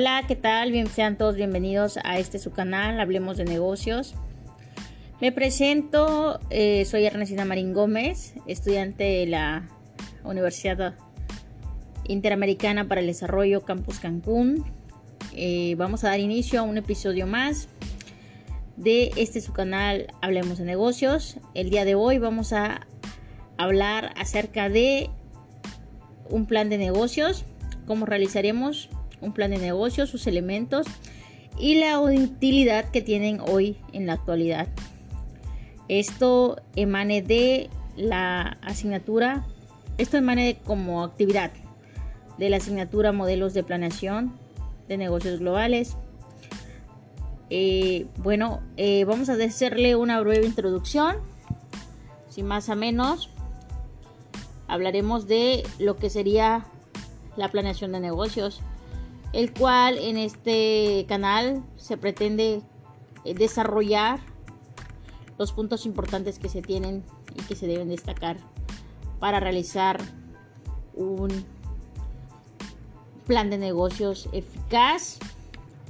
Hola, ¿qué tal? Bien, sean todos bienvenidos a este su canal, Hablemos de Negocios. Me presento, eh, soy Ernestina Marín Gómez, estudiante de la Universidad Interamericana para el Desarrollo Campus Cancún. Eh, vamos a dar inicio a un episodio más de este su canal Hablemos de Negocios. El día de hoy vamos a hablar acerca de un plan de negocios, cómo realizaremos un plan de negocios, sus elementos y la utilidad que tienen hoy en la actualidad. Esto emane de la asignatura, esto emane como actividad de la asignatura Modelos de Planeación de Negocios Globales. Eh, bueno, eh, vamos a hacerle una breve introducción, sin más a menos. Hablaremos de lo que sería la planeación de negocios, el cual en este canal se pretende eh, desarrollar los puntos importantes que se tienen y que se deben destacar para realizar un plan de negocios eficaz,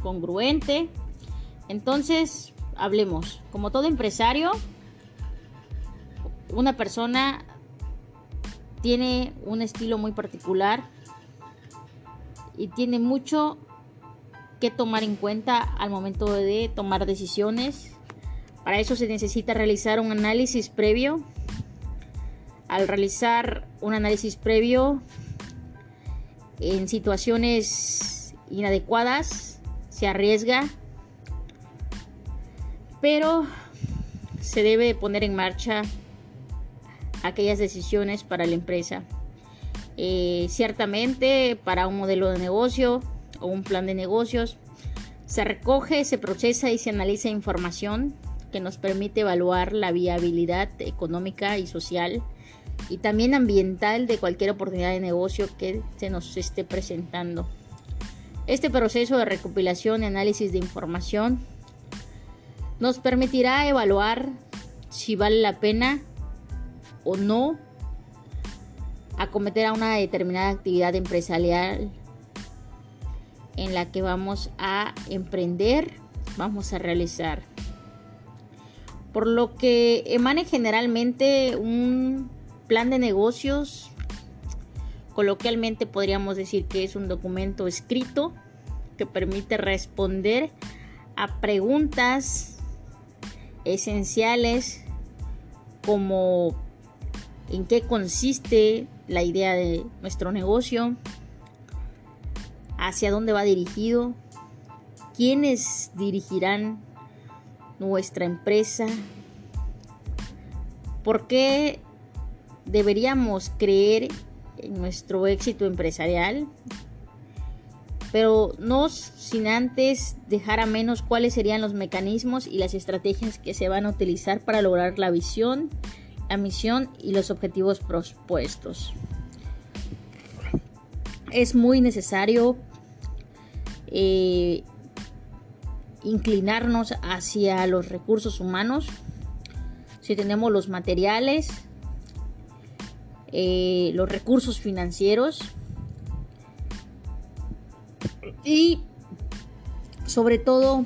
congruente. Entonces, hablemos. Como todo empresario, una persona tiene un estilo muy particular y tiene mucho que tomar en cuenta al momento de tomar decisiones para eso se necesita realizar un análisis previo. Al realizar un análisis previo en situaciones inadecuadas, se arriesga, pero se debe poner en marcha aquellas decisiones para la empresa. Eh, ciertamente para un modelo de negocio o un plan de negocios se recoge, se procesa y se analiza información que nos permite evaluar la viabilidad económica y social y también ambiental de cualquier oportunidad de negocio que se nos esté presentando. Este proceso de recopilación y análisis de información nos permitirá evaluar si vale la pena o no acometer a una determinada actividad empresarial en la que vamos a emprender, vamos a realizar por lo que emane generalmente un plan de negocios. Coloquialmente podríamos decir que es un documento escrito que permite responder a preguntas esenciales como en qué consiste la idea de nuestro negocio, hacia dónde va dirigido, quiénes dirigirán nuestra empresa? ¿Por qué deberíamos creer en nuestro éxito empresarial? Pero no sin antes dejar a menos cuáles serían los mecanismos y las estrategias que se van a utilizar para lograr la visión, la misión y los objetivos propuestos. Es muy necesario eh, inclinarnos hacia los recursos humanos, si tenemos los materiales, eh, los recursos financieros y sobre todo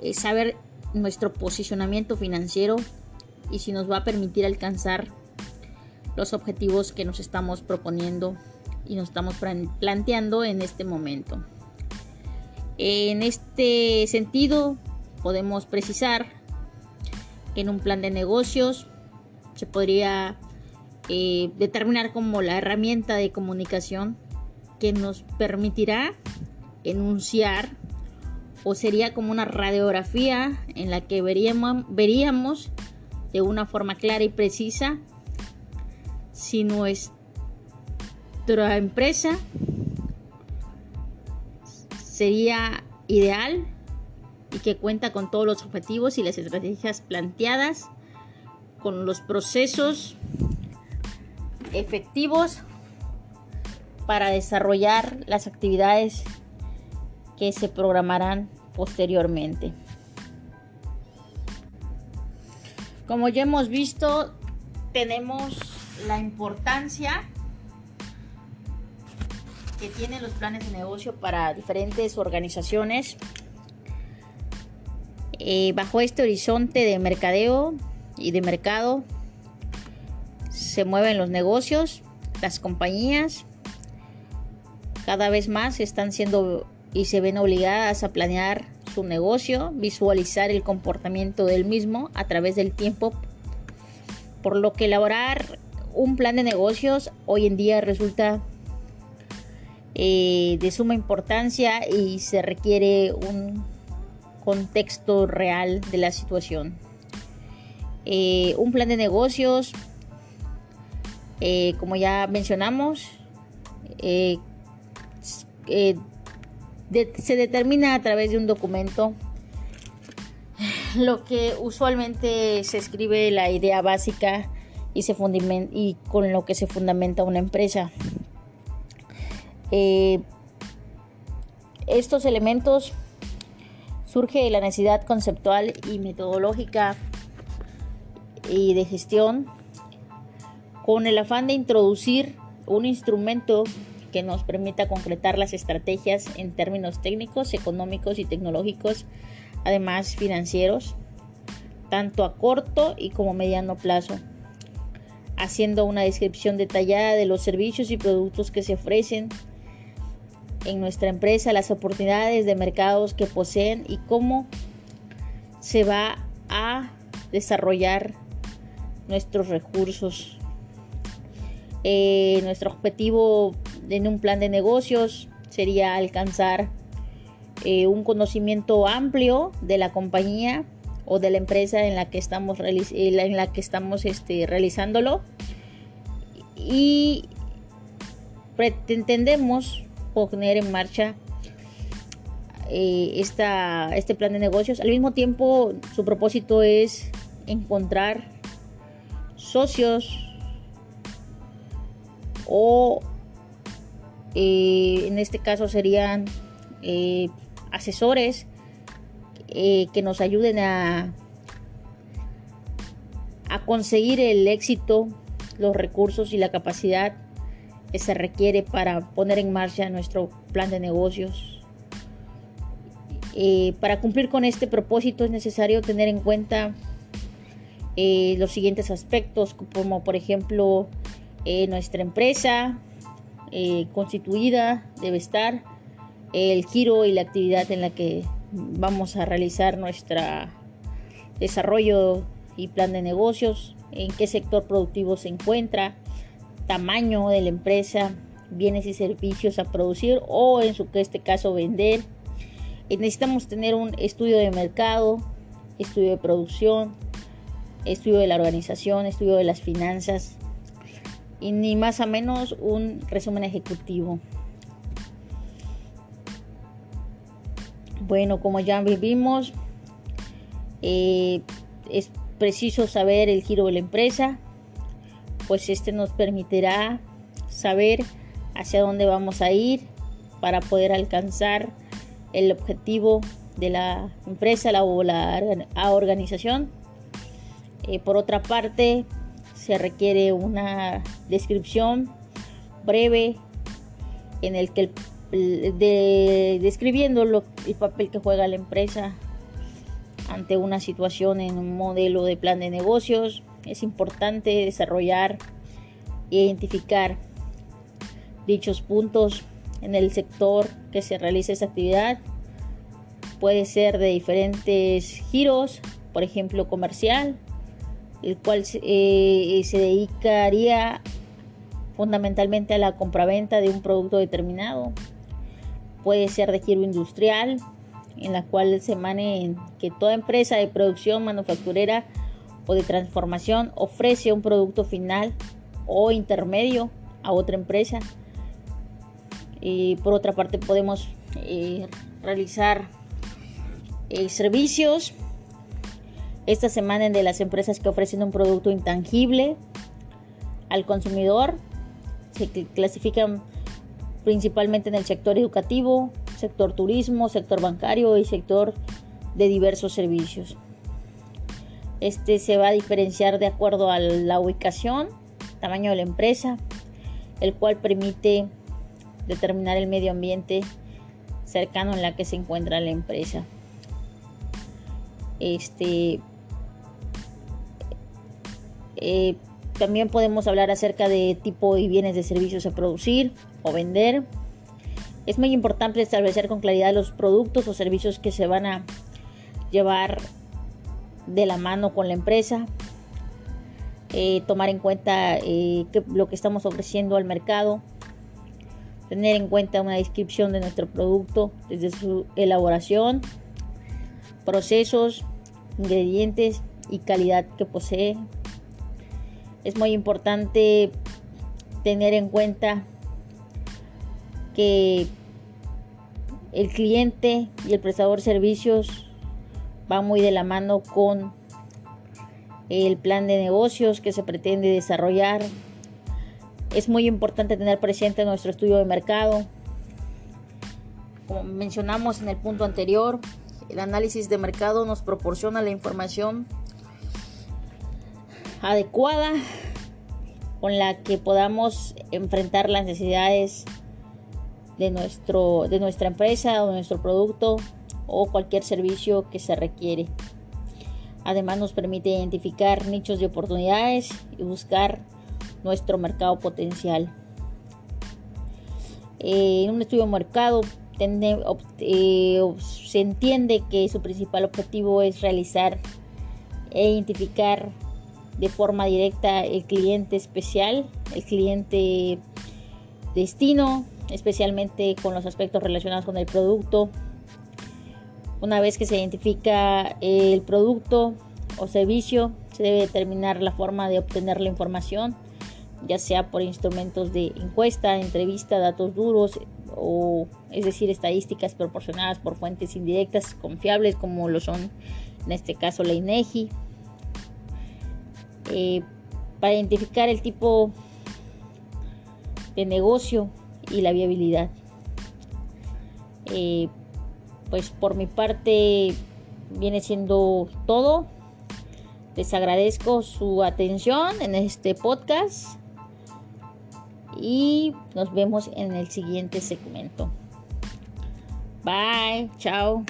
eh, saber nuestro posicionamiento financiero y si nos va a permitir alcanzar los objetivos que nos estamos proponiendo y nos estamos planteando en este momento. En este sentido, podemos precisar que en un plan de negocios se podría eh, determinar como la herramienta de comunicación que nos permitirá enunciar o sería como una radiografía en la que veríamos, veríamos de una forma clara y precisa si nuestra empresa sería ideal y que cuenta con todos los objetivos y las estrategias planteadas, con los procesos efectivos para desarrollar las actividades que se programarán posteriormente. Como ya hemos visto, tenemos la importancia que tienen los planes de negocio para diferentes organizaciones. Eh, bajo este horizonte de mercadeo y de mercado se mueven los negocios, las compañías cada vez más están siendo y se ven obligadas a planear su negocio, visualizar el comportamiento del mismo a través del tiempo, por lo que elaborar un plan de negocios hoy en día resulta eh, de suma importancia y se requiere un contexto real de la situación. Eh, un plan de negocios, eh, como ya mencionamos, se determina a través de un documento lo que usualmente se escribe la idea básica y, se y con lo que se fundamenta una empresa. Eh, estos elementos surge de la necesidad conceptual y metodológica y de gestión con el afán de introducir un instrumento que nos permita concretar las estrategias en términos técnicos, económicos y tecnológicos, además financieros, tanto a corto y como mediano plazo, haciendo una descripción detallada de los servicios y productos que se ofrecen en nuestra empresa, las oportunidades de mercados que poseen y cómo se va a desarrollar nuestros recursos. Eh, nuestro objetivo en un plan de negocios sería alcanzar eh, un conocimiento amplio de la compañía o de la empresa en la que estamos, en la que estamos este, realizándolo y pretendemos poner en marcha eh, este plan de negocios. Al mismo tiempo, su propósito es encontrar socios o eh, en este caso serían eh, asesores eh, que nos ayuden a, a conseguir el éxito, los recursos y la capacidad que se requiere para poner en marcha nuestro plan de negocios. para cumplir con este propósito es necesario tener en cuenta los siguientes aspectos, como por ejemplo nuestra empresa, eh, constituida debe estar, el giro y la actividad en la que vamos a realizar nuestro desarrollo y plan de negocios, en qué sector productivo se encuentra, tamaño de la empresa, bienes y servicios a producir o en su este caso vender. Eh, necesitamos tener un estudio de mercado, estudio de producción, estudio de la organización, estudio de las finanzas, y ni más o menos un resumen ejecutivo. Bueno, como ya vivimos, eh, es preciso saber el giro de la empresa, pues este nos permitirá saber hacia dónde vamos a ir para poder alcanzar el objetivo de la empresa la, o la organización. Eh, por otra parte, se requiere una descripción breve en el que de, describiendo el papel que juega la empresa ante una situación en un modelo de plan de negocios. Es importante desarrollar e identificar dichos puntos en el sector que se realiza esa actividad. Puede ser de diferentes giros, por ejemplo comercial, el cual eh, se dedicaría fundamentalmente a la compraventa de un producto determinado. Puede ser de giro industrial, en la cual se mane que toda empresa de producción manufacturera o de transformación ofrece un producto final o intermedio a otra empresa. Y por otra parte podemos eh, realizar eh, servicios esta semana de las empresas que ofrecen un producto intangible al consumidor. Se clasifican principalmente en el sector educativo, sector turismo, sector bancario y sector de diversos servicios. Este se va a diferenciar de acuerdo a la ubicación, tamaño de la empresa, el cual permite determinar el medio ambiente cercano en la que se encuentra la empresa. Este, eh, también podemos hablar acerca de tipo y bienes de servicios a producir o vender. Es muy importante establecer con claridad los productos o servicios que se van a llevar de la mano con la empresa. Eh, tomar en cuenta eh, lo que estamos ofreciendo al mercado. Tener en cuenta una descripción de nuestro producto desde su elaboración, procesos, ingredientes y calidad que posee es muy importante tener en cuenta que el cliente y el prestador de servicios van muy de la mano con el plan de negocios que se pretende desarrollar. Es muy importante tener presente nuestro estudio de mercado. Como mencionamos en el punto anterior, el análisis de mercado nos proporciona la información adecuada con la que podamos enfrentar las necesidades de, nuestro, de nuestra empresa o nuestro producto o cualquier servicio que se requiere. Además nos permite identificar nichos de oportunidades y buscar nuestro mercado potencial. Eh, en un estudio de mercado eh, se entiende que su principal objetivo es realizar e identificar de forma directa el cliente especial, el cliente destino, especialmente con los aspectos relacionados con el producto. Una vez que se identifica el producto o servicio, se debe determinar la forma de obtener la información, ya sea por instrumentos de encuesta, entrevista, datos duros, o es decir, estadísticas proporcionadas por fuentes indirectas confiables como lo son en este caso la INEGI, eh, para identificar el tipo de negocio y la viabilidad. Eh, pues por mi parte viene siendo todo. Les agradezco su atención en este podcast y nos vemos en el siguiente segmento. Bye, chao.